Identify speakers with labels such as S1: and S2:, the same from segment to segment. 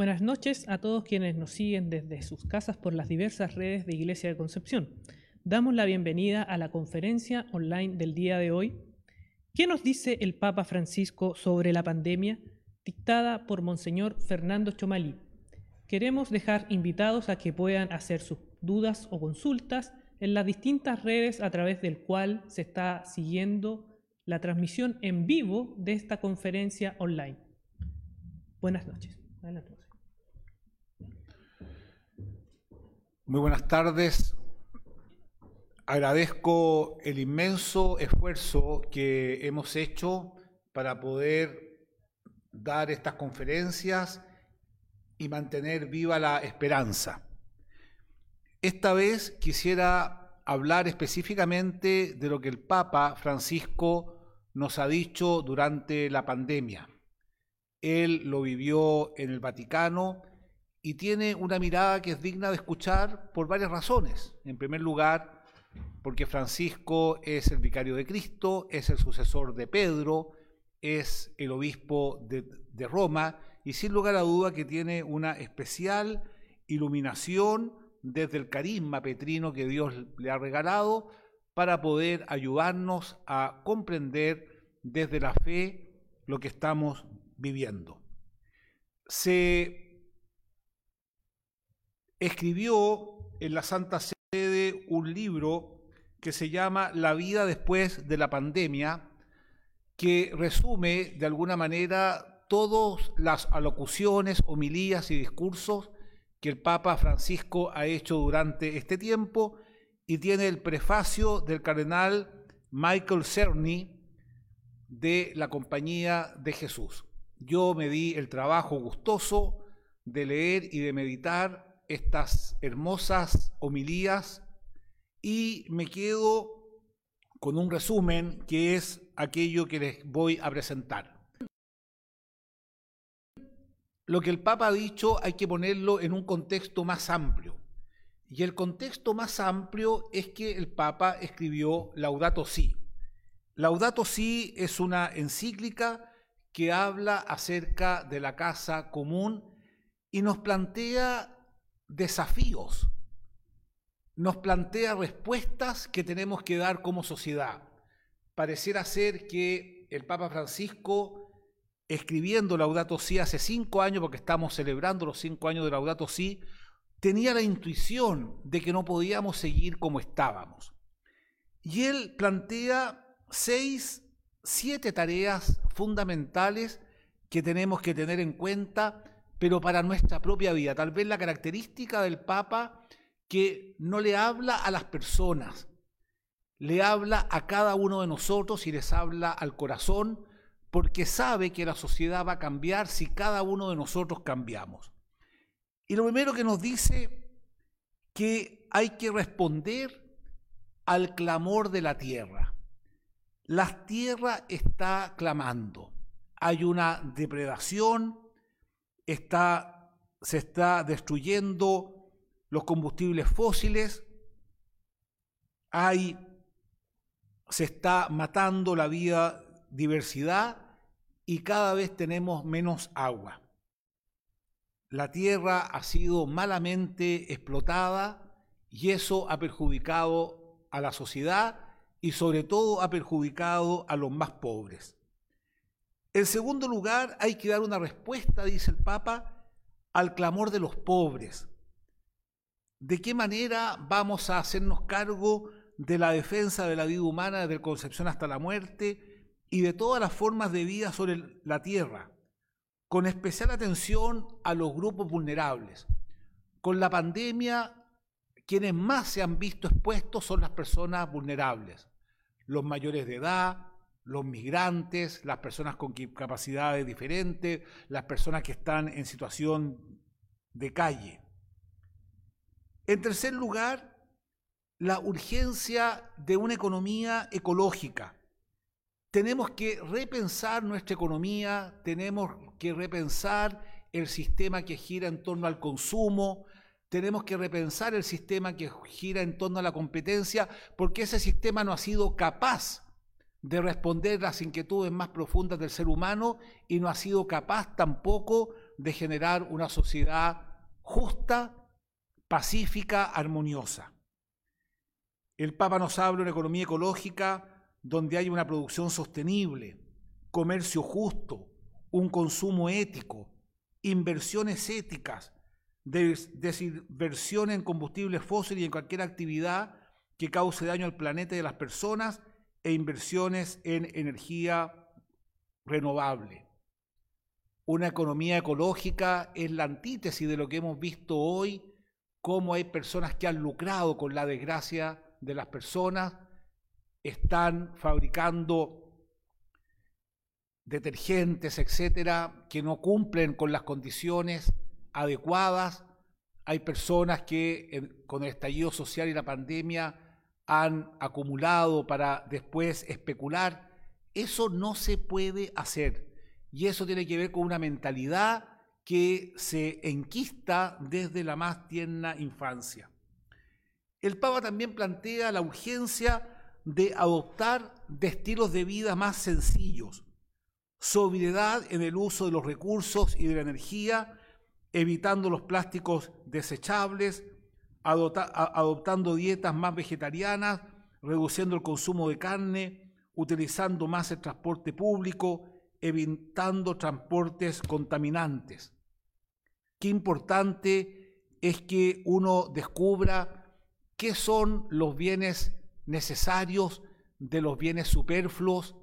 S1: Buenas noches a todos quienes nos siguen desde sus casas por las diversas redes de Iglesia de Concepción. Damos la bienvenida a la conferencia online del día de hoy. ¿Qué nos dice el Papa Francisco sobre la pandemia? Dictada por Monseñor Fernando Chomalí. Queremos dejar invitados a que puedan hacer sus dudas o consultas en las distintas redes a través del cual se está siguiendo la transmisión en vivo de esta conferencia online. Buenas noches.
S2: Muy buenas tardes. Agradezco el inmenso esfuerzo que hemos hecho para poder dar estas conferencias y mantener viva la esperanza. Esta vez quisiera hablar específicamente de lo que el Papa Francisco nos ha dicho durante la pandemia. Él lo vivió en el Vaticano y tiene una mirada que es digna de escuchar por varias razones. En primer lugar, porque Francisco es el vicario de Cristo, es el sucesor de Pedro, es el obispo de, Roma y sin lugar a duda que tiene una especial iluminación desde el carisma petrino que Dios le ha regalado para poder ayudarnos a comprender desde la fe lo que estamos viviendo. Se escribió en la Santa Sede un libro que se llama La vida después de la pandemia, que resume de alguna manera todas las alocuciones, homilías y discursos que el Papa Francisco ha hecho durante este tiempo y tiene el prefacio del cardenal Michael Cerny de la Compañía de Jesús. Yo me di el trabajo gustoso de leer y de meditar estas hermosas homilías y me quedo con un resumen que es aquello que les voy a presentar. Lo que el Papa ha dicho hay que ponerlo en un contexto más amplio. Y el contexto más amplio es que el Papa escribió Laudato Si. Laudato Si es una encíclica que habla acerca de la casa común y nos plantea desafíos, nos plantea respuestas que tenemos que dar como sociedad. Pareciera ser que el Papa Francisco escribiendo Laudato Si hace cinco años, porque estamos celebrando los cinco años de Laudato Si, tenía la intuición de que no podíamos seguir como estábamos. Y él plantea seis, siete tareas fundamentales que tenemos que tener en cuenta, pero para nuestra propia vida. Tal vez la característica del Papa que no le habla a las personas, le habla a cada uno de nosotros y les habla al corazón, porque sabe que la sociedad va a cambiar si cada uno de nosotros cambiamos. Y lo primero que nos dice que hay que responder al clamor de la tierra. La tierra está clamando. Hay una depredación, se está destruyendo los combustibles fósiles, hay, se está matando la vida diversidad y cada vez tenemos menos agua. La tierra ha sido malamente explotada y eso ha perjudicado a la sociedad y sobre todo ha perjudicado a los más pobres. En segundo lugar, hay que dar una respuesta, dice el Papa, al clamor de los pobres. ¿De qué manera vamos a hacernos cargo de la defensa de la vida humana desde concepción hasta la muerte? y de todas las formas de vida sobre la tierra, con especial atención a los grupos vulnerables. Con la pandemia, quienes más se han visto expuestos son las personas vulnerables, los mayores de edad, los migrantes, las personas con capacidades diferentes, las personas que están en situación de calle. En tercer lugar, la urgencia de una economía ecológica tenemos que repensar nuestra economía, tenemos que repensar el sistema que gira en torno al consumo, tenemos que repensar el sistema que gira en torno a la competencia, porque ese sistema no ha sido capaz de responder las inquietudes más profundas del ser humano y no ha sido capaz tampoco de generar una sociedad justa, pacífica, armoniosa. El Papa nos habla de una economía ecológica donde hay una producción sostenible, comercio justo, un consumo ético, inversiones éticas, desinversión en combustibles fósiles y en cualquier actividad que cause daño al planeta y a las personas e inversiones en energía renovable. Una economía ecológica es la antítesis de lo que hemos visto hoy, cómo hay personas que han lucrado con la desgracia de las personas, están fabricando detergentes, etcétera, que no cumplen con las condiciones adecuadas. Hay personas que con el estallido social y la pandemia han acumulado para después especular. Eso no se puede hacer. Y eso tiene que ver con una mentalidad que se enquista desde la más tierna infancia. El Papa también plantea la urgencia de adoptar estilos de vida más sencillos, sobriedad en el uso de los recursos y de la energía, evitando los plásticos desechables, adoptando dietas más vegetarianas, reduciendo el consumo de carne, utilizando más el transporte público, evitando transportes contaminantes. Qué importante es que uno descubra qué son los bienes necesarios de los bienes superfluos,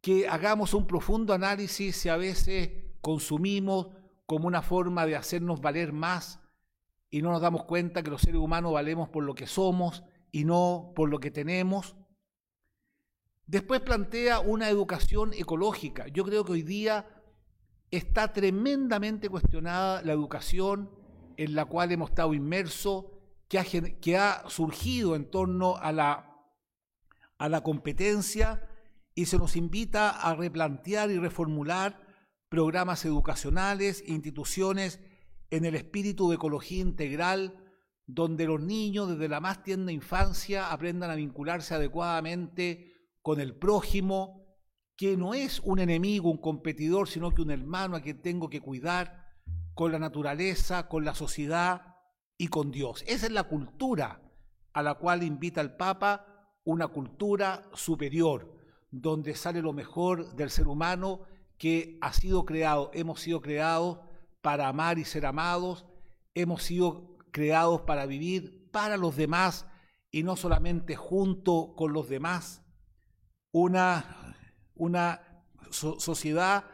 S2: que hagamos un profundo análisis si a veces consumimos como una forma de hacernos valer más y no nos damos cuenta que los seres humanos valemos por lo que somos y no por lo que tenemos. Después plantea una educación ecológica. Yo creo que hoy día está tremendamente cuestionada la educación en la cual hemos estado inmersos, que ha, que ha surgido en torno a la, a la competencia y se nos invita a replantear y reformular programas educacionales, instituciones en el espíritu de ecología integral, donde los niños desde la más tierna infancia aprendan a vincularse adecuadamente con el prójimo, que no es un enemigo, un competidor, sino que un hermano a quien tengo que cuidar, con la naturaleza, con la sociedad y con Dios. Esa es la cultura a la cual invita el Papa, una cultura superior, donde sale lo mejor del ser humano que ha sido creado. Hemos sido creados para amar y ser amados, hemos sido creados para vivir para los demás y no solamente junto con los demás. Una, una sociedad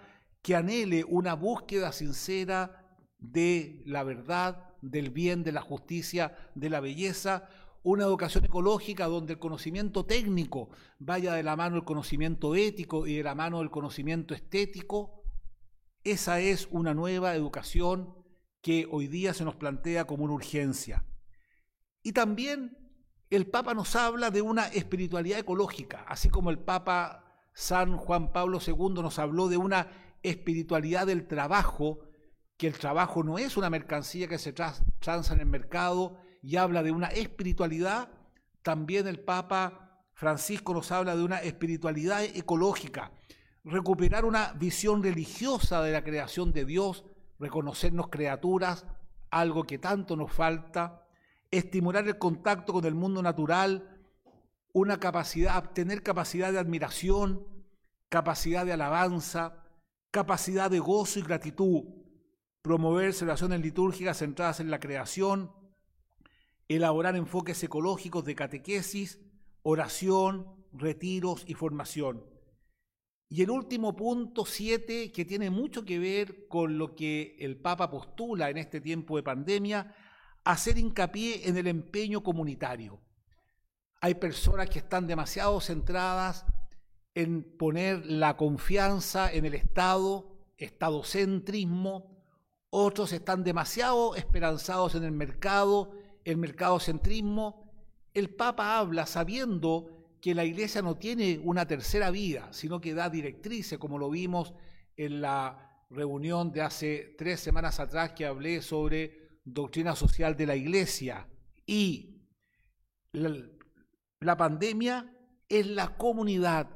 S2: que anhele una búsqueda sincera de la verdad, del bien, de la justicia, de la belleza, una educación ecológica donde el conocimiento técnico vaya de la mano del conocimiento ético y de la mano del conocimiento estético. Esa es una nueva educación que hoy día se nos plantea como una urgencia. Y también el Papa nos habla de una espiritualidad ecológica, así como el Papa San Juan Pablo II nos habló de una espiritualidad del trabajo, que el trabajo no es una mercancía que se transa en el mercado, y habla de una espiritualidad, también el Papa Francisco nos habla de una espiritualidad ecológica, recuperar una visión religiosa de la creación de Dios, reconocernos criaturas, algo que tanto nos falta, estimular el contacto con el mundo natural, una capacidad, tener capacidad de admiración, capacidad de alabanza, capacidad de gozo y gratitud, promover celebraciones litúrgicas centradas en la creación, elaborar enfoques ecológicos de catequesis, oración, retiros y formación. Y el último punto, siete, que tiene mucho que ver con lo que el Papa postula en este tiempo de pandemia, hacer hincapié en el empeño comunitario. Hay personas que están demasiado centradas en poner la confianza en el Estado, estadocentrismo, otros están demasiado esperanzados en el mercado el mercadocentrismo, el Papa habla sabiendo que la Iglesia no tiene una tercera vía, sino que da directrices, como lo vimos en la reunión de hace tres semanas atrás que hablé sobre doctrina social de la Iglesia. Y la, la pandemia es la comunidad,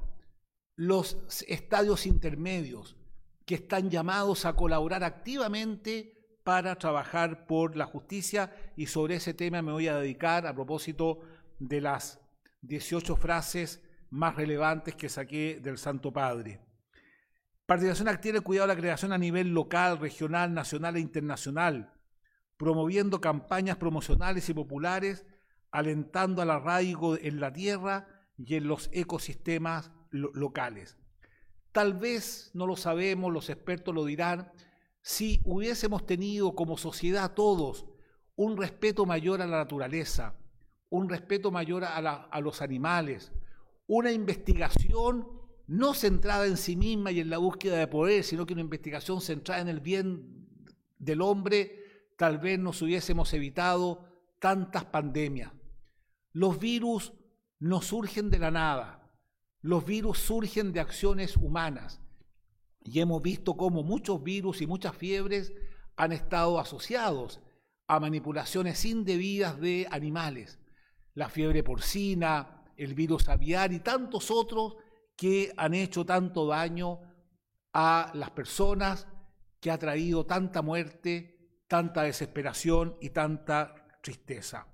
S2: los estadios intermedios, que están llamados a colaborar activamente para trabajar por la justicia y sobre ese tema me voy a dedicar a propósito de las 18 frases más relevantes que saqué del Santo Padre. Participación activa y cuidado de la creación a nivel local, regional, nacional e internacional, promoviendo campañas promocionales y populares, alentando al arraigo en la tierra y en los ecosistemas locales. Tal vez, no lo sabemos, los expertos lo dirán, si hubiésemos tenido como sociedad todos un respeto mayor a la naturaleza, un respeto mayor a, los animales, una investigación no centrada en sí misma y en la búsqueda de poder, sino que una investigación centrada en el bien del hombre, tal vez nos hubiésemos evitado tantas pandemias. Los virus no surgen de la nada, los virus surgen de acciones humanas y hemos visto cómo muchos virus y muchas fiebres han estado asociados a manipulaciones indebidas de animales. La fiebre porcina, el virus aviar y tantos otros que han hecho tanto daño a las personas, que ha traído tanta muerte, tanta desesperación y tanta tristeza.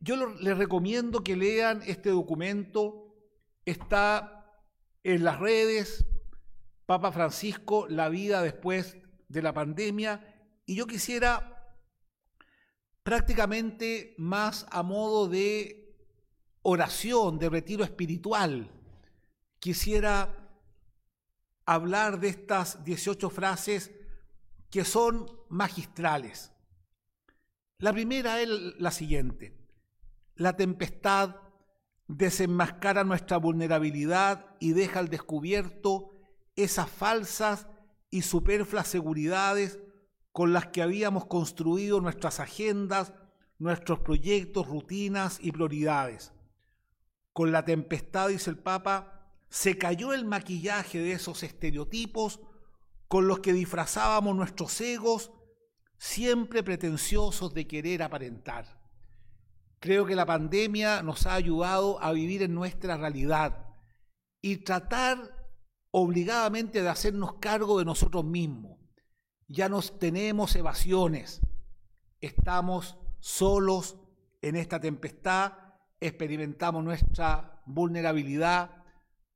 S2: Yo les recomiendo que lean este documento, está en las redes, Papa Francisco, la vida después de la pandemia, y yo quisiera prácticamente más a modo de oración, de retiro espiritual, quisiera hablar de estas 18 frases que son magistrales. La primera es la siguiente. La tempestad desenmascara nuestra vulnerabilidad y deja al descubierto esas falsas y superfluas seguridades con las que habíamos construido nuestras agendas, nuestros proyectos, rutinas y prioridades. Con la tempestad, dice el Papa, se cayó el maquillaje de esos estereotipos con los que disfrazábamos nuestros egos, siempre pretenciosos de querer aparentar. Creo que la pandemia nos ha ayudado a vivir en nuestra realidad y tratar obligadamente de hacernos cargo de nosotros mismos. Ya nos tenemos evasiones, estamos solos en esta tempestad experimentamos nuestra vulnerabilidad,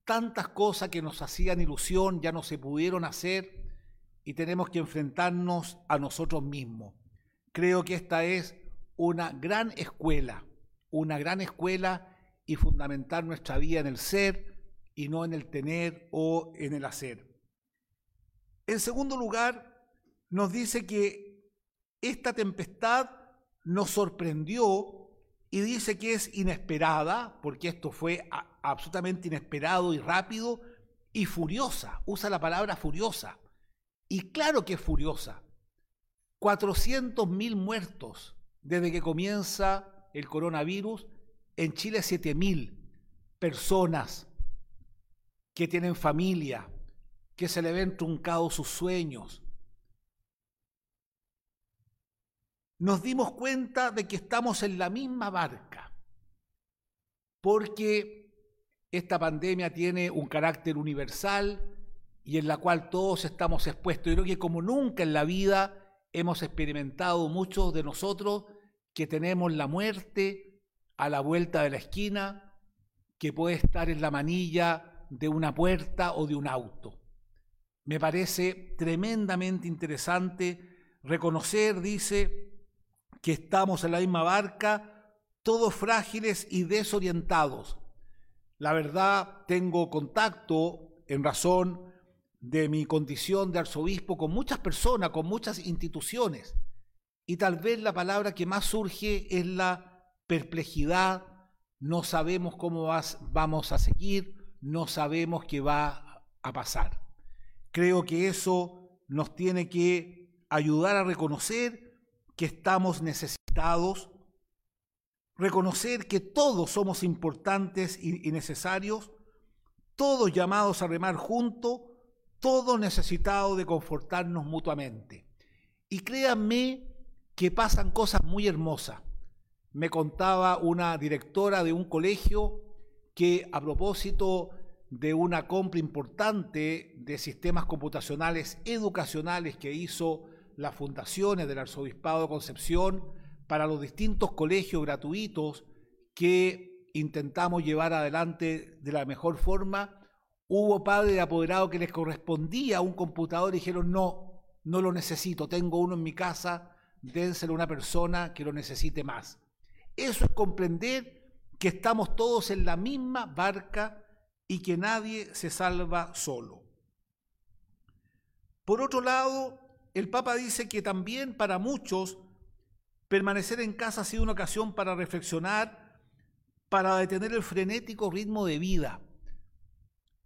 S2: tantas cosas que nos hacían ilusión ya no se pudieron hacer y tenemos que enfrentarnos a nosotros mismos. Creo que esta es una gran escuela, una gran escuela y fundamentar nuestra vida en el ser y no en el tener o en el hacer. En segundo lugar, nos dice que esta tempestad nos sorprendió y dice que es inesperada, porque esto fue absolutamente inesperado y rápido, y furiosa, usa la palabra furiosa. Y claro que es furiosa. 400.000 muertos desde que comienza el coronavirus, en Chile 7.000 personas que tienen familia, que se le ven truncados sus sueños, nos dimos cuenta de que estamos en la misma barca, porque esta pandemia tiene un carácter universal y en la cual todos estamos expuestos. Yo creo que como nunca en la vida hemos experimentado muchos de nosotros que tenemos la muerte a la vuelta de la esquina, que puede estar en la manilla de una puerta o de un auto. Me parece tremendamente interesante reconocer, dice, que estamos en la misma barca, todos frágiles y desorientados. La verdad, tengo contacto en razón de mi condición de arzobispo con muchas personas, con muchas instituciones. Y tal vez la palabra que más surge es la perplejidad. No sabemos cómo vamos a seguir, no sabemos qué va a pasar. Creo que eso nos tiene que ayudar a reconocer que estamos necesitados, reconocer que todos somos importantes y, necesarios, todos llamados a remar juntos, todos necesitados de confortarnos mutuamente. Y créanme que pasan cosas muy hermosas. Me contaba una directora de un colegio que a propósito de una compra importante de sistemas computacionales educacionales que hizo las fundaciones del Arzobispado de Concepción para los distintos colegios gratuitos que intentamos llevar adelante de la mejor forma, hubo padres de apoderados que les correspondía un computador y dijeron, no, no lo necesito, tengo uno en mi casa, dénselo a una persona que lo necesite más. Eso es comprender que estamos todos en la misma barca y que nadie se salva solo. Por otro lado, el Papa dice que también para muchos permanecer en casa ha sido una ocasión para reflexionar, para detener el frenético ritmo de vida,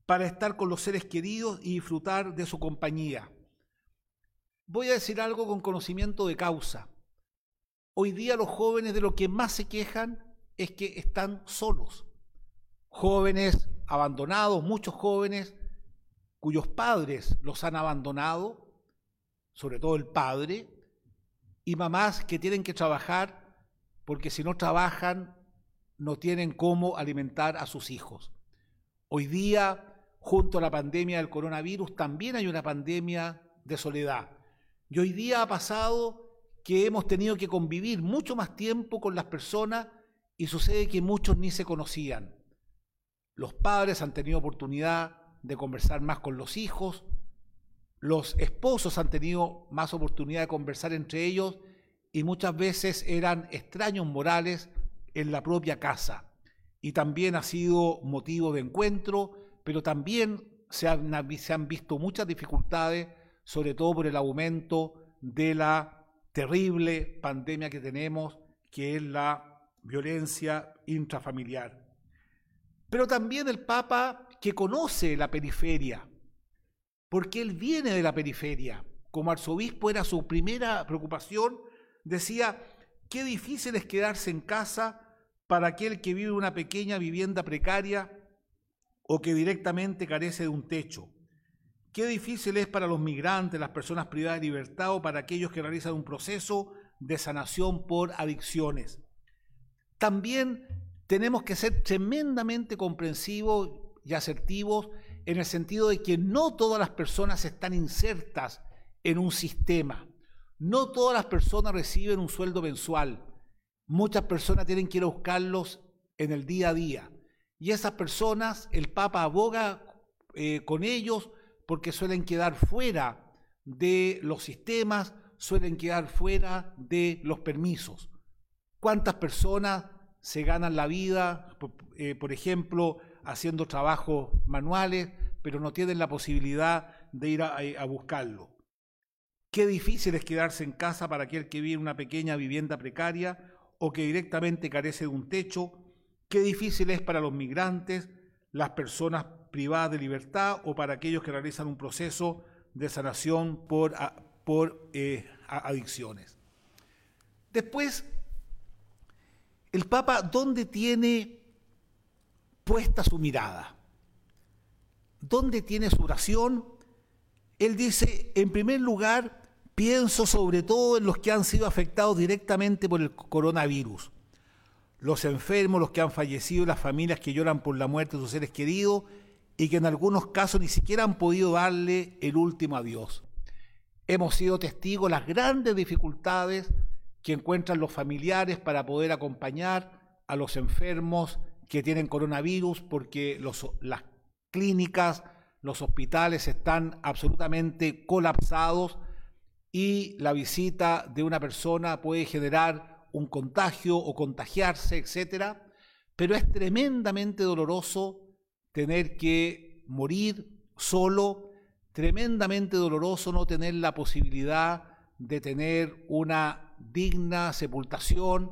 S2: para estar con los seres queridos y disfrutar de su compañía. Voy a decir algo con conocimiento de causa. Hoy día los jóvenes de lo que más se quejan es que están solos. Jóvenes abandonados, muchos jóvenes cuyos padres los han abandonado, sobre todo el padre, y mamás que tienen que trabajar porque si no trabajan no tienen cómo alimentar a sus hijos. Hoy día, junto a la pandemia del coronavirus, también hay una pandemia de soledad. Y hoy día ha pasado que hemos tenido que convivir mucho más tiempo con las personas y sucede que muchos ni se conocían. Los padres han tenido oportunidad de conversar más con los hijos, los esposos han tenido más oportunidad de conversar entre ellos y muchas veces eran extraños morales en la propia casa. Y también ha sido motivo de encuentro, pero también se han, se han visto muchas dificultades, sobre todo por el aumento de la terrible pandemia que tenemos, que es la violencia intrafamiliar. Pero también el Papa que conoce la periferia, porque él viene de la periferia. Como arzobispo era su primera preocupación, decía, qué difícil es quedarse en casa para aquel que vive una pequeña vivienda precaria o que directamente carece de un techo. Qué difícil es para los migrantes, las personas privadas de libertad o para aquellos que realizan un proceso de sanación por adicciones. También tenemos que ser tremendamente comprensivos y asertivos en el sentido de que no todas las personas están insertas en un sistema. No todas las personas reciben un sueldo mensual. Muchas personas tienen que ir a buscarlos en el día a día. Y esas personas, el Papa aboga eh, con ellos porque suelen quedar fuera de los sistemas, suelen quedar fuera de los permisos. ¿Cuántas personas se ganan la vida, eh, por ejemplo, haciendo trabajos manuales, pero no tienen la posibilidad de ir a, buscarlo. Qué difícil es quedarse en casa para aquel que vive en una pequeña vivienda precaria o que directamente carece de un techo. Qué difícil es para los migrantes, las personas privadas de libertad o para aquellos que realizan un proceso de sanación por, por eh, adicciones. Después, el Papa, ¿dónde tiene puesta su mirada? ¿Dónde tiene su oración? Él dice, en primer lugar, pienso sobre todo en los que han sido afectados directamente por el coronavirus. Los enfermos, los que han fallecido, las familias que lloran por la muerte de sus seres queridos y que en algunos casos ni siquiera han podido darle el último adiós. Hemos sido testigos de las grandes dificultades que encuentran los familiares para poder acompañar a los enfermos que tienen coronavirus porque las clínicas, los hospitales están absolutamente colapsados y la visita de una persona puede generar un contagio o contagiarse, etcétera, pero es tremendamente doloroso tener que morir solo, tremendamente doloroso no tener la posibilidad de tener una digna sepultación,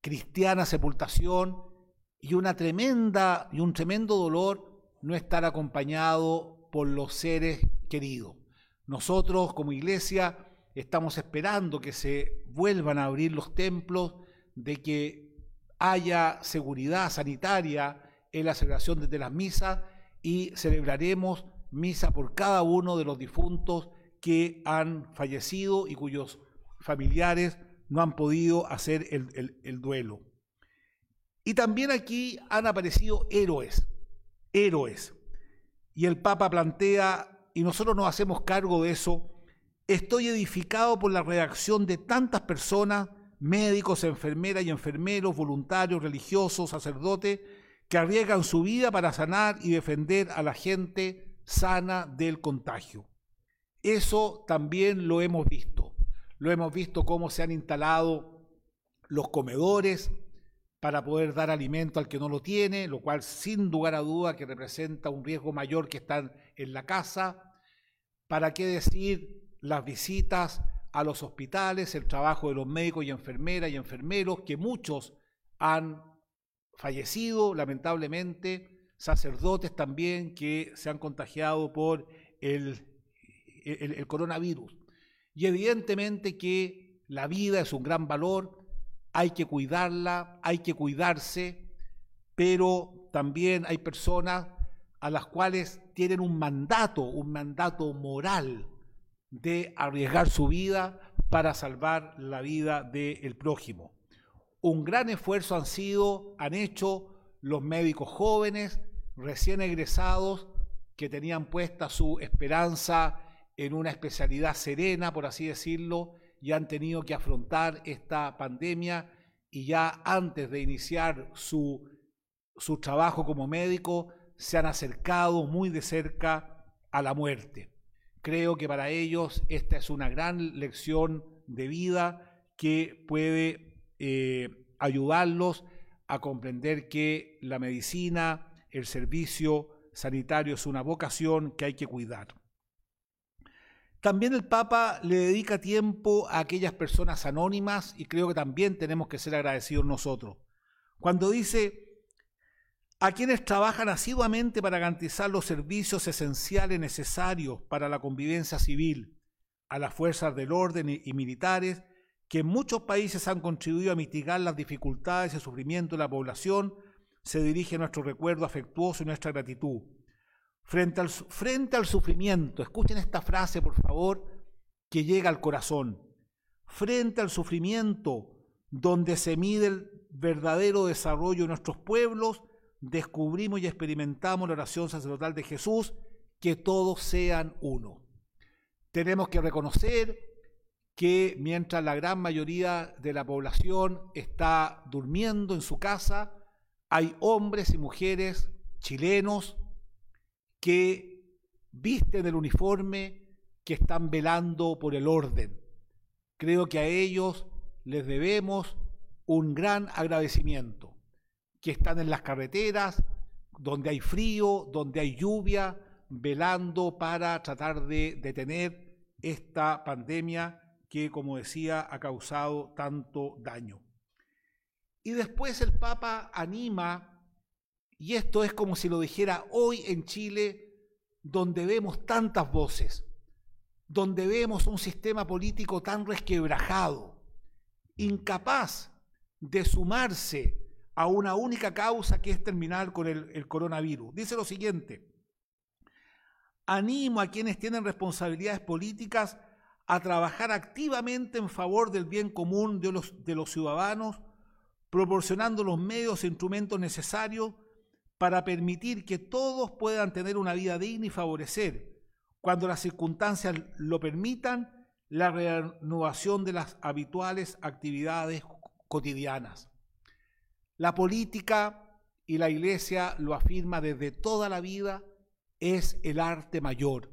S2: cristiana sepultación, y una tremenda y un tremendo dolor no estar acompañado por los seres queridos. Nosotros como iglesia estamos esperando que se vuelvan a abrir los templos, de que haya seguridad sanitaria en la celebración de las misas y celebraremos misa por cada uno de los difuntos que han fallecido y cuyos familiares no han podido hacer el, duelo. Y también aquí han aparecido héroes, héroes. Y el Papa plantea, y nosotros nos hacemos cargo de eso, estoy edificado por la reacción de tantas personas, médicos, enfermeras y enfermeros, voluntarios, religiosos, sacerdotes, que arriesgan su vida para sanar y defender a la gente sana del contagio. Eso también lo hemos visto. Lo hemos visto cómo se han instalado los comedores para poder dar alimento al que no lo tiene, lo cual sin lugar a duda que representa un riesgo mayor que estar en la casa. ¿Para qué decir las visitas a los hospitales, el trabajo de los médicos y enfermeras y enfermeros, que muchos han fallecido lamentablemente, sacerdotes también que se han contagiado por el el, coronavirus. Y evidentemente que la vida es un gran valor, hay que cuidarla, hay que cuidarse, pero también hay personas a las cuales tienen un mandato, un mandato moral de arriesgar su vida para salvar la vida del prójimo. Un gran esfuerzo han sido, han hecho los médicos jóvenes, recién egresados, que tenían puesta su esperanza en una especialidad serena, por así decirlo, y han tenido que afrontar esta pandemia y ya antes de iniciar su, su trabajo como médico se han acercado muy de cerca a la muerte. Creo que para ellos esta es una gran lección de vida que puede eh, ayudarlos a comprender que la medicina, el servicio sanitario es una vocación que hay que cuidar. También el Papa le dedica tiempo a aquellas personas anónimas y creo que también tenemos que ser agradecidos nosotros. Cuando dice a quienes trabajan asiduamente para garantizar los servicios esenciales necesarios para la convivencia civil, a las fuerzas del orden y, militares, que en muchos países han contribuido a mitigar las dificultades y sufrimiento de la población, se dirige nuestro recuerdo afectuoso y nuestra gratitud. Frente al, frente al sufrimiento, escuchen esta frase por favor, que llega al corazón. Frente al sufrimiento, donde se mide el verdadero desarrollo de nuestros pueblos, descubrimos y experimentamos la oración sacerdotal de Jesús, que todos sean uno. Tenemos que reconocer que mientras la gran mayoría de la población está durmiendo en su casa, hay hombres y mujeres chilenos que visten el uniforme, que están velando por el orden. Creo que a ellos les debemos un gran agradecimiento, que están en las carreteras, donde hay frío, donde hay lluvia, velando para tratar de detener esta pandemia que, como decía, ha causado tanto daño. Y después el Papa anima y esto es como si lo dijera hoy en Chile, donde vemos tantas voces, donde vemos un sistema político tan resquebrajado, incapaz de sumarse a una única causa que es terminar con el, coronavirus. Dice lo siguiente, animo a quienes tienen responsabilidades políticas a trabajar activamente en favor del bien común de los ciudadanos, proporcionando los medios e instrumentos necesarios para permitir que todos puedan tener una vida digna y favorecer, cuando las circunstancias lo permitan, la renovación de las habituales actividades cotidianas. La política y la iglesia lo afirma desde toda la vida, es el arte mayor.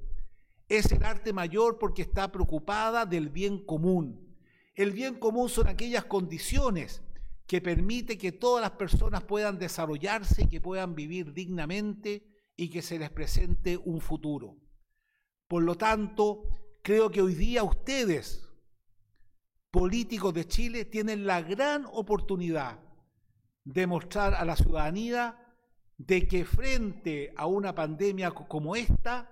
S2: Es el arte mayor porque está preocupada del bien común. El bien común son aquellas condiciones que permite que todas las personas puedan desarrollarse, que puedan vivir dignamente y que se les presente un futuro. Por lo tanto, creo que hoy día ustedes, políticos de Chile, tienen la gran oportunidad de mostrar a la ciudadanía de que frente a una pandemia como esta,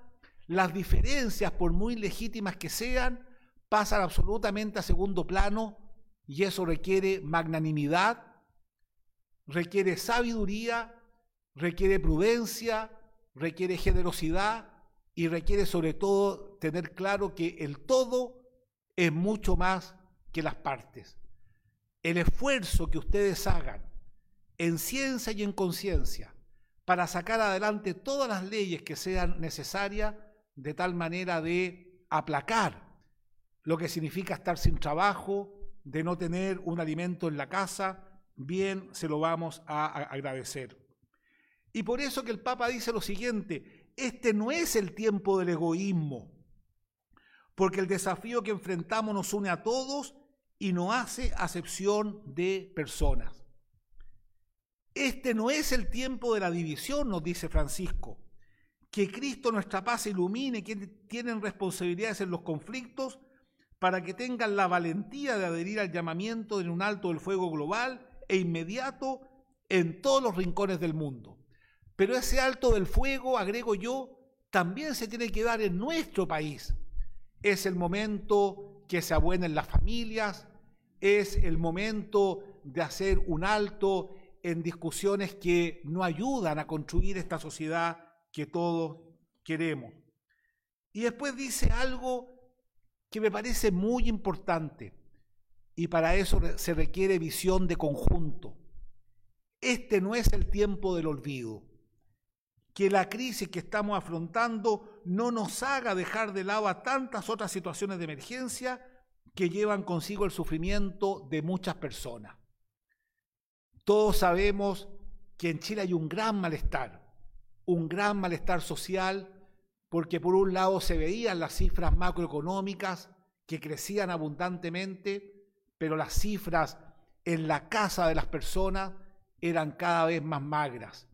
S2: las diferencias, por muy legítimas que sean, pasan absolutamente a segundo plano y eso requiere magnanimidad, requiere sabiduría, requiere prudencia, requiere generosidad y requiere sobre todo tener claro que el todo es mucho más que las partes. El esfuerzo que ustedes hagan en ciencia y en conciencia para sacar adelante todas las leyes que sean necesarias de tal manera de aplacar lo que significa estar sin trabajo, de no tener un alimento en la casa, bien se lo vamos a agradecer. Y por eso que el Papa dice lo siguiente, este no es el tiempo del egoísmo, porque el desafío que enfrentamos nos une a todos y no hace acepción de personas. Este no es el tiempo de la división, nos dice Francisco. Que Cristo nuestra paz ilumine quienes tienen responsabilidades en los conflictos para que tengan la valentía de adherir al llamamiento de un alto del fuego global e inmediato en todos los rincones del mundo. Pero ese alto del fuego, agrego yo, también se tiene que dar en nuestro país. Es el momento que se abuenen las familias, es el momento de hacer un alto en discusiones que no ayudan a construir esta sociedad que todos queremos. Y después dice algo que me parece muy importante y para eso se requiere visión de conjunto. Este no es el tiempo del olvido. Que la crisis que estamos afrontando no nos haga dejar de lado a tantas otras situaciones de emergencia que llevan consigo el sufrimiento de muchas personas. Todos sabemos que en Chile hay un gran malestar, un gran malestar social porque por un lado se veían las cifras macroeconómicas que crecían abundantemente, pero las cifras en la casa de las personas eran cada vez más magras.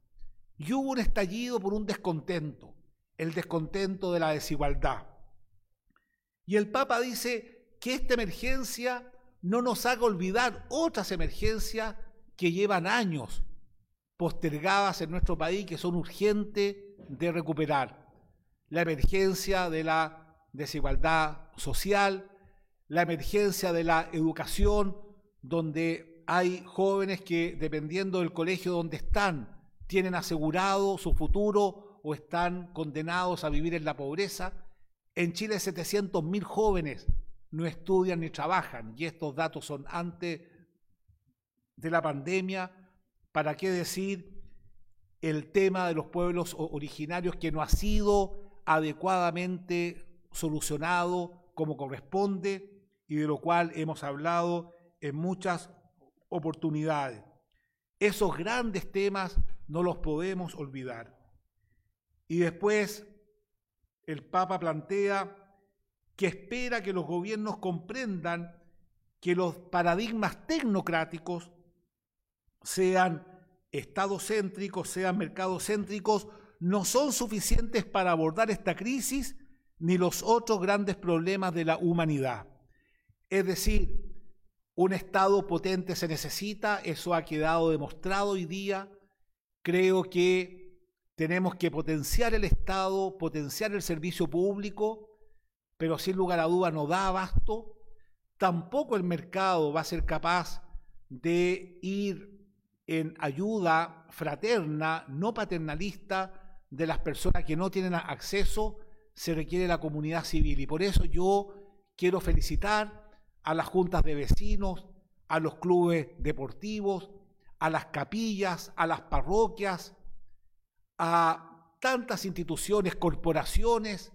S2: Y hubo un estallido por un descontento, el descontento de la desigualdad. Y el Papa dice que esta emergencia no nos haga olvidar otras emergencias que llevan años postergadas en nuestro país, que son urgentes de recuperar la emergencia de la desigualdad social, la emergencia de la educación, donde hay jóvenes que, dependiendo del colegio donde están, tienen asegurado su futuro o están condenados a vivir en la pobreza. En Chile 700.000 jóvenes no estudian ni trabajan y estos datos son antes de la pandemia. ¿Para qué decir el tema de los pueblos originarios que no ha sido adecuadamente solucionado como corresponde y de lo cual hemos hablado en muchas oportunidades. Esos grandes temas no los podemos olvidar. Y después el Papa plantea que espera que los gobiernos comprendan que los paradigmas tecnocráticos sean estadocéntricos, sean mercadocéntricos, no son suficientes para abordar esta crisis ni los otros grandes problemas de la humanidad. Es decir, un Estado potente se necesita, eso ha quedado demostrado hoy día. Creo que tenemos que potenciar el Estado, potenciar el servicio público, pero sin lugar a duda no da abasto. Tampoco el mercado va a ser capaz de ir en ayuda fraterna, no paternalista, de las personas que no tienen acceso, se requiere la comunidad civil. Y por eso yo quiero felicitar a las juntas de vecinos, a los clubes deportivos, a las capillas, a las parroquias, a tantas instituciones, corporaciones,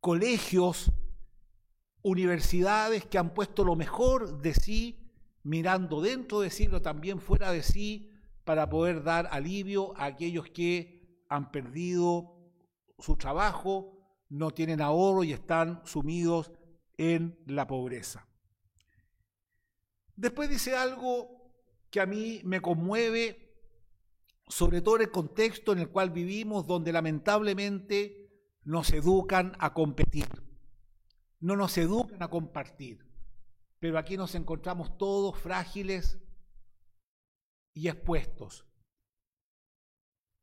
S2: colegios, universidades que han puesto lo mejor de sí, mirando dentro de sí, pero también fuera de sí, para poder dar alivio a aquellos que han perdido su trabajo, no tienen ahorro y están sumidos en la pobreza. Después dice algo que a mí me conmueve, sobre todo en el contexto en el cual vivimos, donde lamentablemente nos educan a competir, no nos educan a compartir, pero aquí nos encontramos todos frágiles y expuestos.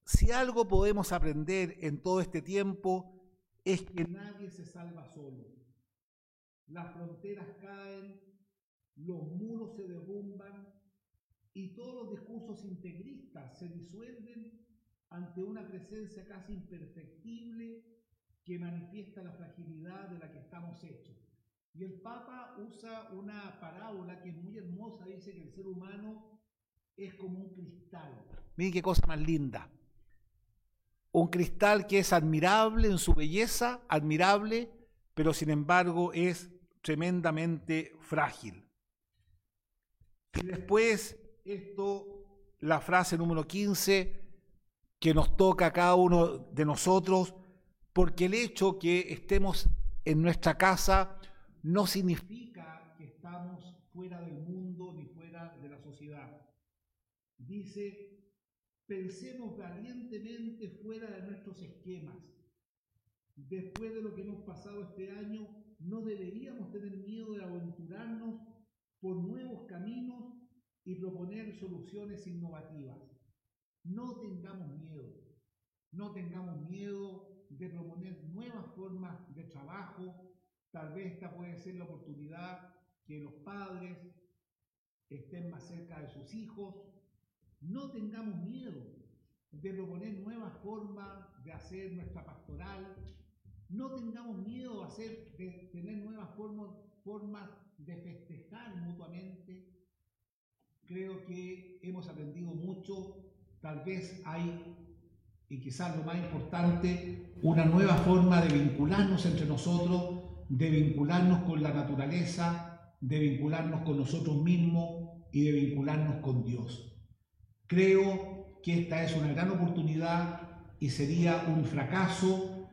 S2: Si algo podemos aprender en todo este tiempo es que nadie se salva solo. Las fronteras caen, los muros se derrumban y todos los discursos integristas se disuelven ante una presencia casi imperfectible que manifiesta la fragilidad de la que estamos hechos. Y el Papa usa una parábola que es muy hermosa, dice que el ser humano es como un cristal. Miren qué cosa más linda. Un cristal que es admirable en su belleza, admirable, pero sin embargo es tremendamente frágil. Y después, esto, la frase número 15, que nos toca a cada uno de nosotros, porque el hecho que estemos en nuestra casa no significa que estamos fuera del mundo ni fuera de la sociedad. Dice, pensemos valientemente fuera de nuestros esquemas. Después de lo que hemos pasado este año, no deberíamos tener miedo de aventurarnos por nuevos caminos y proponer soluciones innovativas. No tengamos miedo, no tengamos miedo de proponer nuevas formas de trabajo. Tal vez esta puede ser la oportunidad que los padres estén más cerca de sus hijos. No tengamos miedo de proponer nuevas formas de hacer nuestra pastoral. No tengamos miedo de, tener nuevas formas, formas de festejar mutuamente. Creo que hemos aprendido mucho. Tal vez hay y quizás lo más importante, una nueva forma de vincularnos entre nosotros, de vincularnos con la naturaleza, de vincularnos con nosotros mismos y de vincularnos con Dios. Creo que esta es una gran oportunidad y sería un fracaso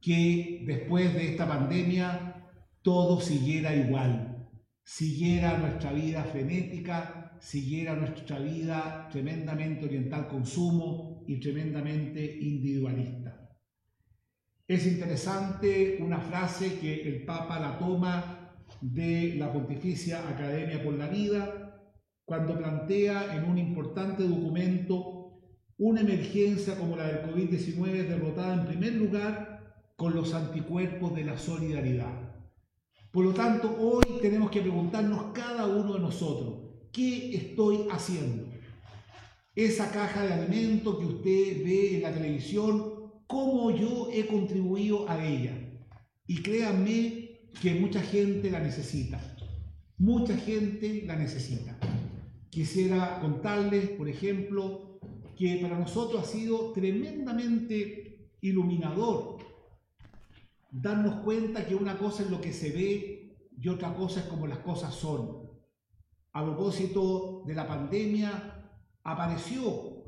S2: que después de esta pandemia todo siguiera igual, siguiera nuestra vida frenética, siguiera nuestra vida tremendamente oriental consumo, y tremendamente individualista. Es interesante una frase que el Papa la toma de la Pontificia Academia por la Vida, cuando plantea en un importante documento una emergencia como la del COVID-19 derrotada en primer lugar con los anticuerpos de la solidaridad. Por lo tanto, hoy tenemos que preguntarnos cada uno de nosotros, ¿qué estoy haciendo? esa caja de alimento que usted ve en la televisión, cómo yo he contribuido a ella. Y créanme que mucha gente la necesita. Mucha gente la necesita. Quisiera contarles, por ejemplo, que para nosotros ha sido tremendamente iluminador darnos cuenta que una cosa es lo que se ve y otra cosa es como las cosas son. A propósito de la pandemia, apareció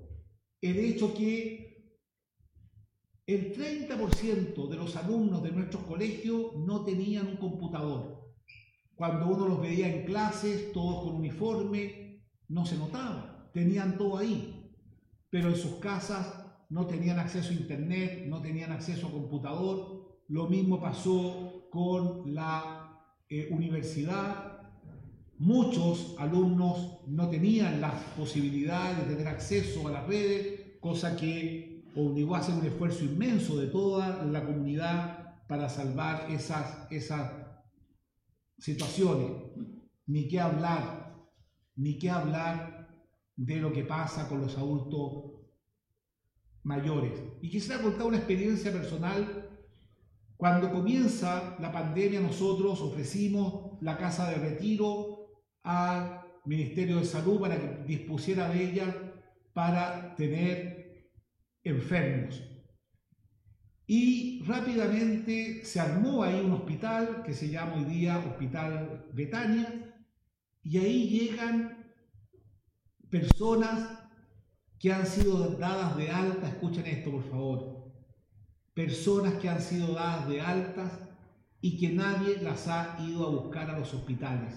S2: el hecho que el 30% de los alumnos de nuestros colegios no tenían un computador. Cuando uno los veía en clases, todos con uniforme, no se notaba, tenían todo ahí, pero en sus casas no tenían acceso a internet, no tenían acceso a computador. Lo mismo pasó con la eh, universidad, Muchos alumnos no tenían las posibilidades de tener acceso a las redes, cosa que obligó a hacer un esfuerzo inmenso de toda la comunidad para salvar esas, esas situaciones. Ni qué hablar, ni qué hablar de lo que pasa con los adultos mayores. Y quisiera contar una experiencia personal. Cuando comienza la pandemia nosotros ofrecimos la casa de retiro al Ministerio de Salud para que dispusiera de ella para tener enfermos. Y rápidamente se armó ahí un hospital que se llama hoy día Hospital Betania, y ahí llegan personas que han sido dadas de alta, escuchen esto por favor, personas que han sido dadas de altas y que nadie las ha ido a buscar a los hospitales.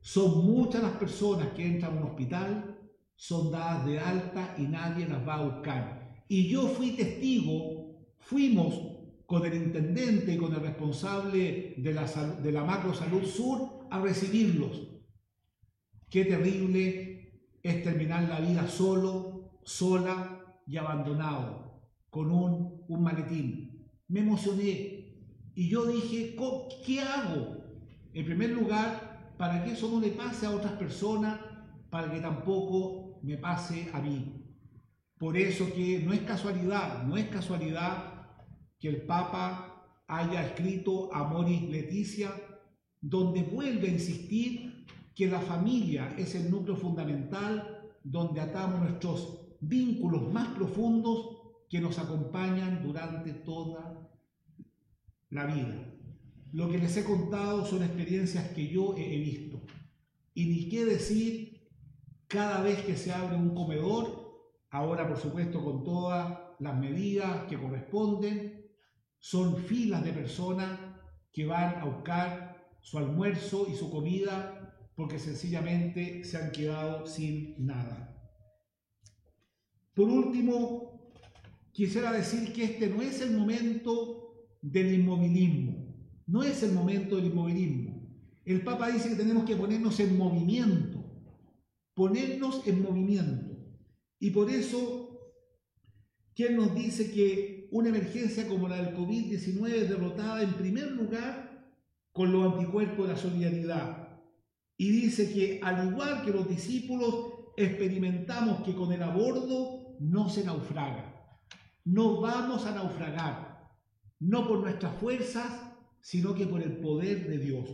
S2: Son muchas las personas que entran a un hospital, son dadas de alta y nadie las va a buscar. Y yo fui testigo, fuimos con el intendente y con el responsable de la, de la Macro Salud Sur a recibirlos. Qué terrible es terminar la vida solo, sola y abandonado, con un, un maletín. Me emocioné y yo dije, ¿qué hago? En primer lugar, para que eso no le pase a otras personas, para que tampoco me pase a mí. Por eso que no es casualidad, no es casualidad que el Papa haya escrito a Moris Leticia, donde vuelve a insistir que la familia es el núcleo fundamental donde atamos nuestros vínculos más profundos que nos acompañan durante toda la vida. Lo que les he contado son experiencias que yo he visto. Y ni qué decir cada vez que se abre un comedor, ahora por supuesto con todas las medidas que corresponden, son filas de personas que van a buscar su almuerzo y su comida porque sencillamente se han quedado sin nada. Por último, quisiera decir que este no es el momento del inmovilismo, no es el momento del inmovilismo. El Papa dice que tenemos que ponernos en movimiento, ponernos en movimiento. Y por eso, ¿quién nos dice que una emergencia como la del COVID-19 es derrotada en primer lugar con los anticuerpos de la solidaridad? Y dice que al igual que los discípulos, experimentamos que con el abordo no se naufraga. No vamos a naufragar, no por nuestras fuerzas, sino que por el poder de Dios.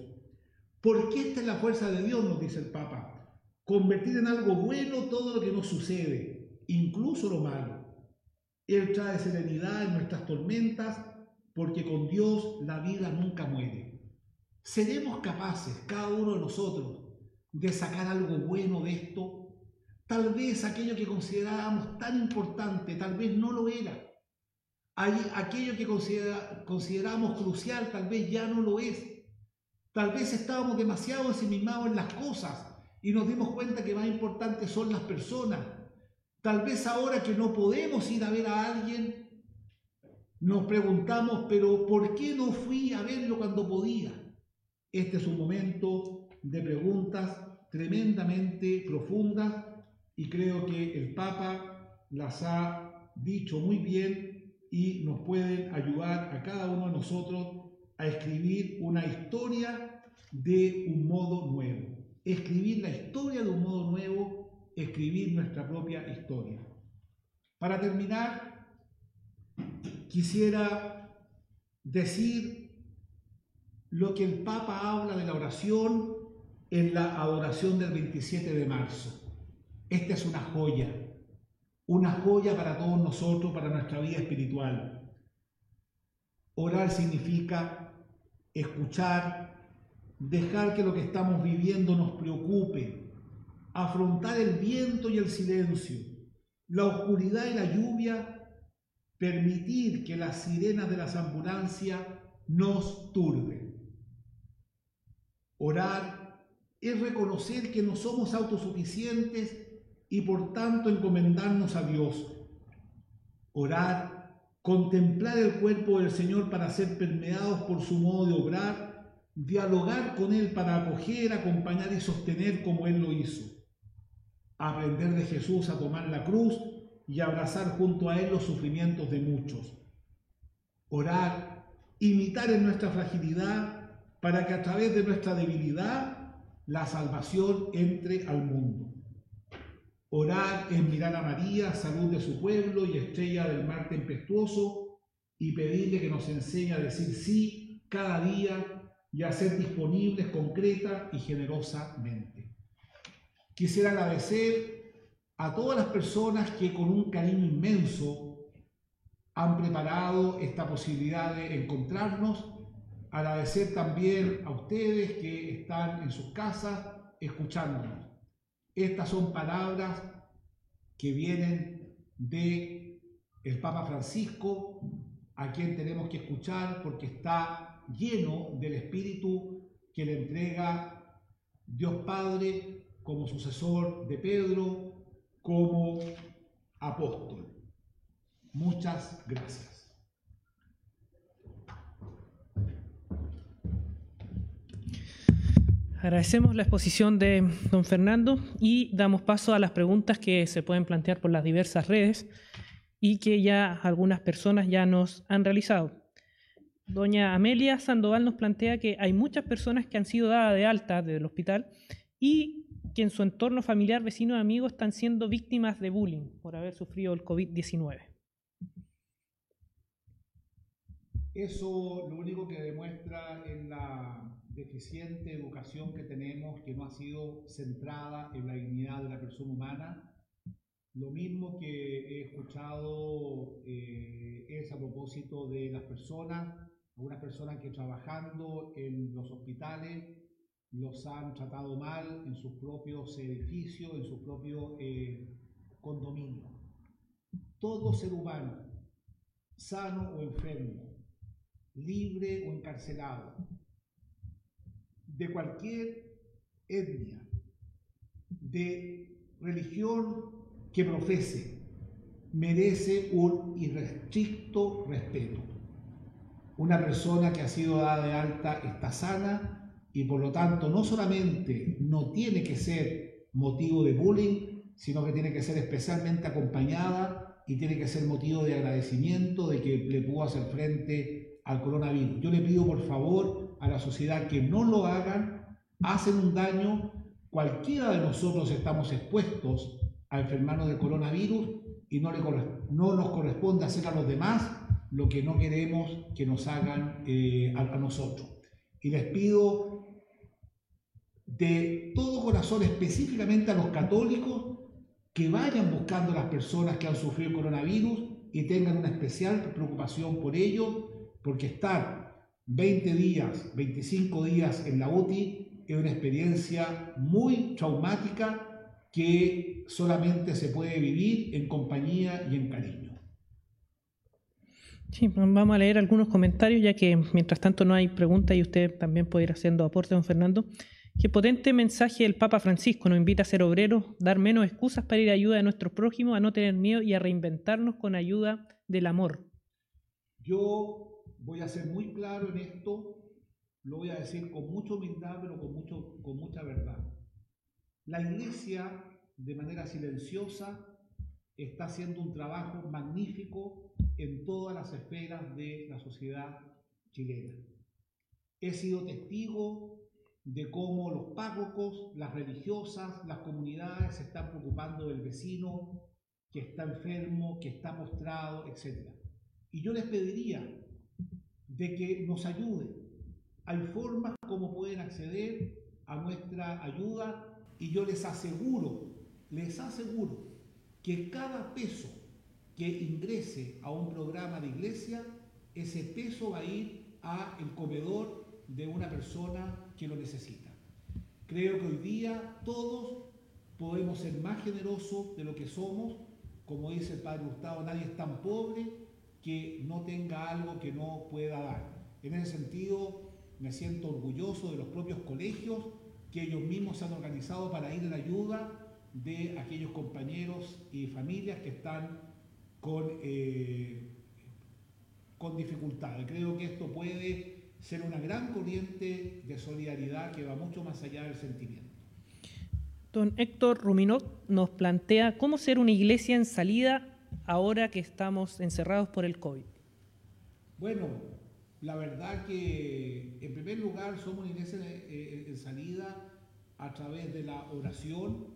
S2: Porque esta es la fuerza de Dios, nos dice el Papa. Convertir en algo bueno todo lo que nos sucede, incluso lo malo. Él trae serenidad en nuestras tormentas, porque con Dios la vida nunca muere. ¿Seremos capaces, cada uno de nosotros, de sacar algo bueno de esto? Tal vez aquello que considerábamos tan importante, tal vez no lo era. Aquello que consideramos crucial, tal vez ya no lo es. Tal vez estábamos demasiado ensimismados en las cosas y nos dimos cuenta que más importantes son las personas. Tal vez ahora que no podemos ir a ver a alguien, nos preguntamos, pero ¿por qué no fui a verlo cuando podía? Este es un momento de preguntas tremendamente profundas y creo que el Papa las ha dicho muy bien y nos pueden ayudar a cada uno de nosotros a escribir una historia de un modo nuevo. Escribir la historia de un modo nuevo, escribir nuestra propia historia. Para terminar, quisiera decir lo que el Papa habla de la oración en la adoración del 27 de marzo. Esta es una joya, una joya para todos nosotros, para nuestra vida espiritual. Orar significa escuchar, dejar que lo que estamos viviendo nos preocupe, afrontar el viento y el silencio, la oscuridad y la lluvia, permitir que las sirenas de las ambulancias nos turben. Orar es reconocer que no somos autosuficientes y por tanto encomendarnos a Dios. Orar, contemplar el cuerpo del Señor para ser permeados por su modo de obrar, dialogar con Él para acoger, acompañar y sostener como Él lo hizo. Aprender de Jesús a tomar la cruz y abrazar junto a Él los sufrimientos de muchos. Orar, imitar en nuestra fragilidad para que a través de nuestra debilidad la salvación entre al mundo. Orar es mirar a María, salud de su pueblo y estrella del mar tempestuoso, y pedirle que nos enseñe a decir sí cada día y a ser disponibles concreta y generosamente. Quisiera agradecer a todas las personas que con un cariño inmenso han preparado esta posibilidad de encontrarnos. Agradecer también a ustedes que están en sus casas escuchándonos. Estas son palabras que vienen de el Papa Francisco, a quien tenemos que escuchar porque está lleno del espíritu que le entrega Dios Padre como sucesor de Pedro, como apóstol. Muchas gracias.
S1: Agradecemos la exposición de don Fernando y damos paso a las preguntas que se pueden plantear por las diversas redes y que ya algunas personas ya nos han realizado. Doña Amelia Sandoval nos plantea que hay muchas personas que han sido dadas de alta del hospital y que en su entorno familiar, vecinos y amigos están siendo víctimas de bullying por haber sufrido el COVID-19.
S2: Eso lo único que demuestra en la deficiente educación que tenemos, que no ha sido centrada en la dignidad de la persona humana, Lo mismo que he escuchado eh, es a propósito de las personas, algunas personas que trabajando en los hospitales los han tratado mal en sus propios edificios, en sus propios eh, condominios. Todo ser humano, sano o enfermo, libre o encarcelado, de cualquier etnia, de religión que profese merece un irrestricto respeto. Una persona que ha sido dada de alta está sana y por lo tanto no solamente no tiene que ser motivo de bullying, sino que tiene que ser especialmente acompañada y tiene que ser motivo de agradecimiento de que le pudo hacer frente al coronavirus. Yo le pido por favor a la sociedad que no lo hagan, hacen un daño, cualquiera de nosotros estamos expuestos a enfermarnos del coronavirus y no, le, no nos corresponde hacer a los demás lo que no queremos que nos hagan eh, a, a nosotros. Y les pido de todo corazón, específicamente a los católicos, que vayan buscando a las personas que han sufrido coronavirus y tengan una especial preocupación por ello, porque estar 20 días, 25 días en la UTI es una experiencia muy traumática que solamente se puede vivir en compañía y en cariño.
S1: Sí, vamos a leer algunos comentarios, ya que mientras tanto no hay preguntas y usted también puede ir haciendo aporte, don Fernando. Qué potente mensaje del Papa Francisco nos invita a ser obreros, dar menos excusas para ir a ayuda de nuestros prójimos, a no tener miedo y a reinventarnos con ayuda del amor.
S2: Yo voy a ser muy claro en esto, lo voy a decir con mucha humildad, pero con, mucho, con mucha verdad. La iglesia, de manera silenciosa, está haciendo un trabajo magnífico en todas las esferas de la sociedad chilena. He sido testigo de cómo los párrocos, las religiosas, las comunidades se están preocupando del vecino que está enfermo, que está postrado, etc. Y yo les pediría de que nos ayuden. Hay formas como pueden acceder a nuestra ayuda y yo les aseguro, les aseguro que cada peso que ingrese a un programa de iglesia, ese peso va a ir a el comedor de una persona que lo necesita. Creo que hoy día todos podemos ser más generosos de lo que somos. Como dice el Padre Gustavo, nadie es tan pobre que no tenga algo que no pueda dar. En ese sentido, me siento orgulloso de los propios colegios que ellos mismos se han organizado para ir en ayuda de aquellos compañeros y familias que están con, eh, con dificultades. Creo que esto puede ser una gran corriente de solidaridad que va mucho más allá del sentimiento.
S1: Don Héctor Ruminot nos plantea cómo ser una iglesia en salida ahora que estamos encerrados por el COVID.
S2: Bueno, la verdad que en primer lugar somos una iglesia en salida a través de la oración.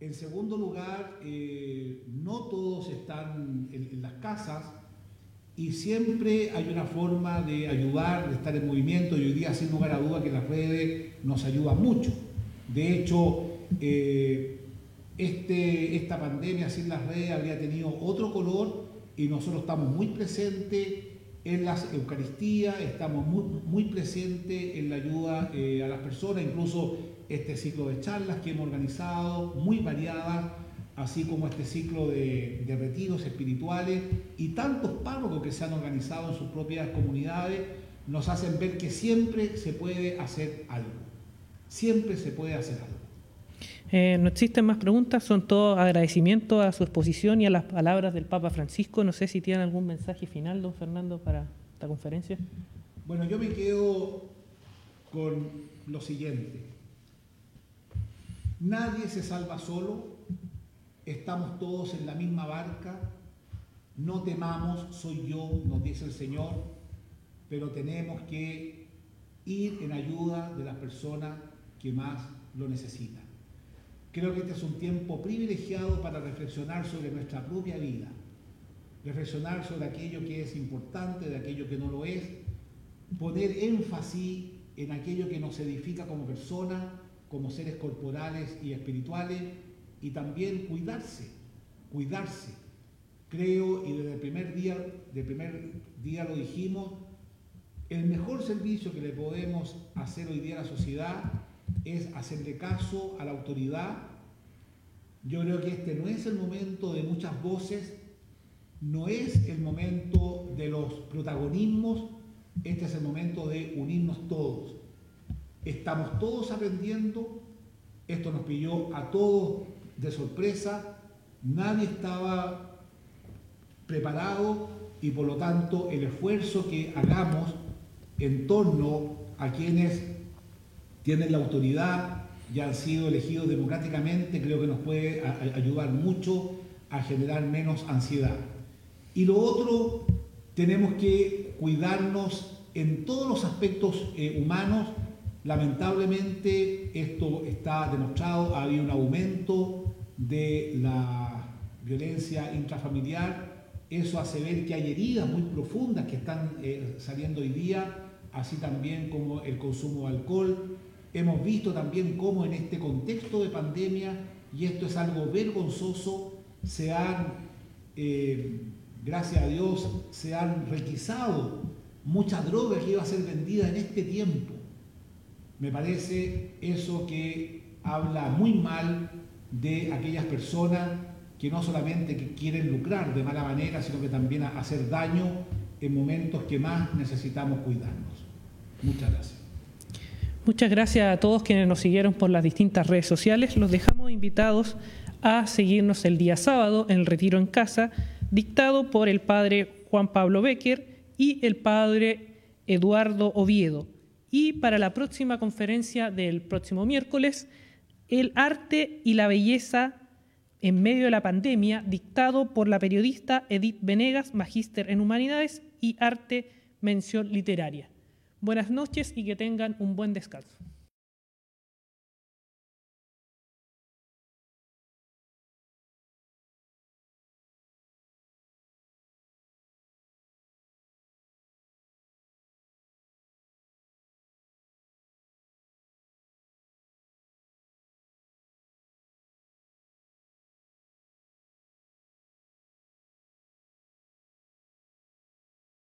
S2: En segundo lugar, eh, no todos están en, las casas y siempre hay una forma de ayudar, de estar en movimiento y hoy día sin lugar a duda que las redes nos ayudan mucho. De hecho, eh, este, esta pandemia sin las redes habría tenido otro color y nosotros estamos muy presentes en las Eucaristías, estamos muy, presentes en la ayuda eh, a las personas, incluso este ciclo de charlas que hemos organizado, muy variadas, así como este ciclo de retiros espirituales y tantos párrocos que se han organizado en sus propias comunidades, nos hacen ver que siempre se puede hacer algo, siempre se puede hacer algo.
S1: Eh, no existen más preguntas, son todos agradecimientos a su exposición y a las palabras del Papa Francisco. No sé si tienen algún mensaje final, don Fernando, para esta conferencia.
S2: Bueno, yo me quedo con lo siguiente. Nadie se salva solo, estamos todos en la misma barca, no temamos, soy yo, nos dice el Señor, pero tenemos que ir en ayuda de las personas que más lo necesitan. Creo que este es un tiempo privilegiado para reflexionar sobre nuestra propia vida, reflexionar sobre aquello que es importante, de aquello que no lo es, poner énfasis en aquello que nos edifica como personas, como seres corporales y espirituales, y también cuidarse, cuidarse. Creo, y desde el primer día, del primer día lo dijimos, el mejor servicio que le podemos hacer hoy día a la sociedad es hacerle caso a la autoridad. Yo creo que este no es el momento de muchas voces, no es el momento de los protagonismos, este es el momento de unirnos todos. Estamos todos aprendiendo, esto nos pilló a todos de sorpresa, nadie estaba preparado y por lo tanto el esfuerzo que hagamos en torno a quienes tienen la autoridad y han sido elegidos democráticamente, creo que nos puede ayudar mucho a generar menos ansiedad. Y lo otro, tenemos que cuidarnos en todos los aspectos eh, humanos. Lamentablemente esto está demostrado, ha habido un aumento de la violencia intrafamiliar. Eso hace ver que hay heridas muy profundas que están eh, saliendo hoy día, así también como el consumo de alcohol. Hemos visto también cómo en este contexto de pandemia, y esto es algo vergonzoso, se han, eh, gracias a Dios, se han requisado mucha droga que iba a ser vendida en este tiempo. Me parece eso que habla muy mal de aquellas personas que no solamente quieren lucrar de mala manera, sino que también hacer daño en momentos que más necesitamos cuidarnos. Muchas gracias.
S1: Muchas gracias a todos quienes nos siguieron por las distintas redes sociales. Los dejamos invitados a seguirnos el día sábado en el Retiro en Casa, dictado por el padre Juan Pablo Becker y el padre Eduardo Oviedo. Y para la próxima conferencia del próximo miércoles, el arte y la belleza en medio de la pandemia, dictado por la periodista Edith Venegas, magíster en Humanidades y Arte Mención Literaria. Buenas noches y que tengan un buen descanso.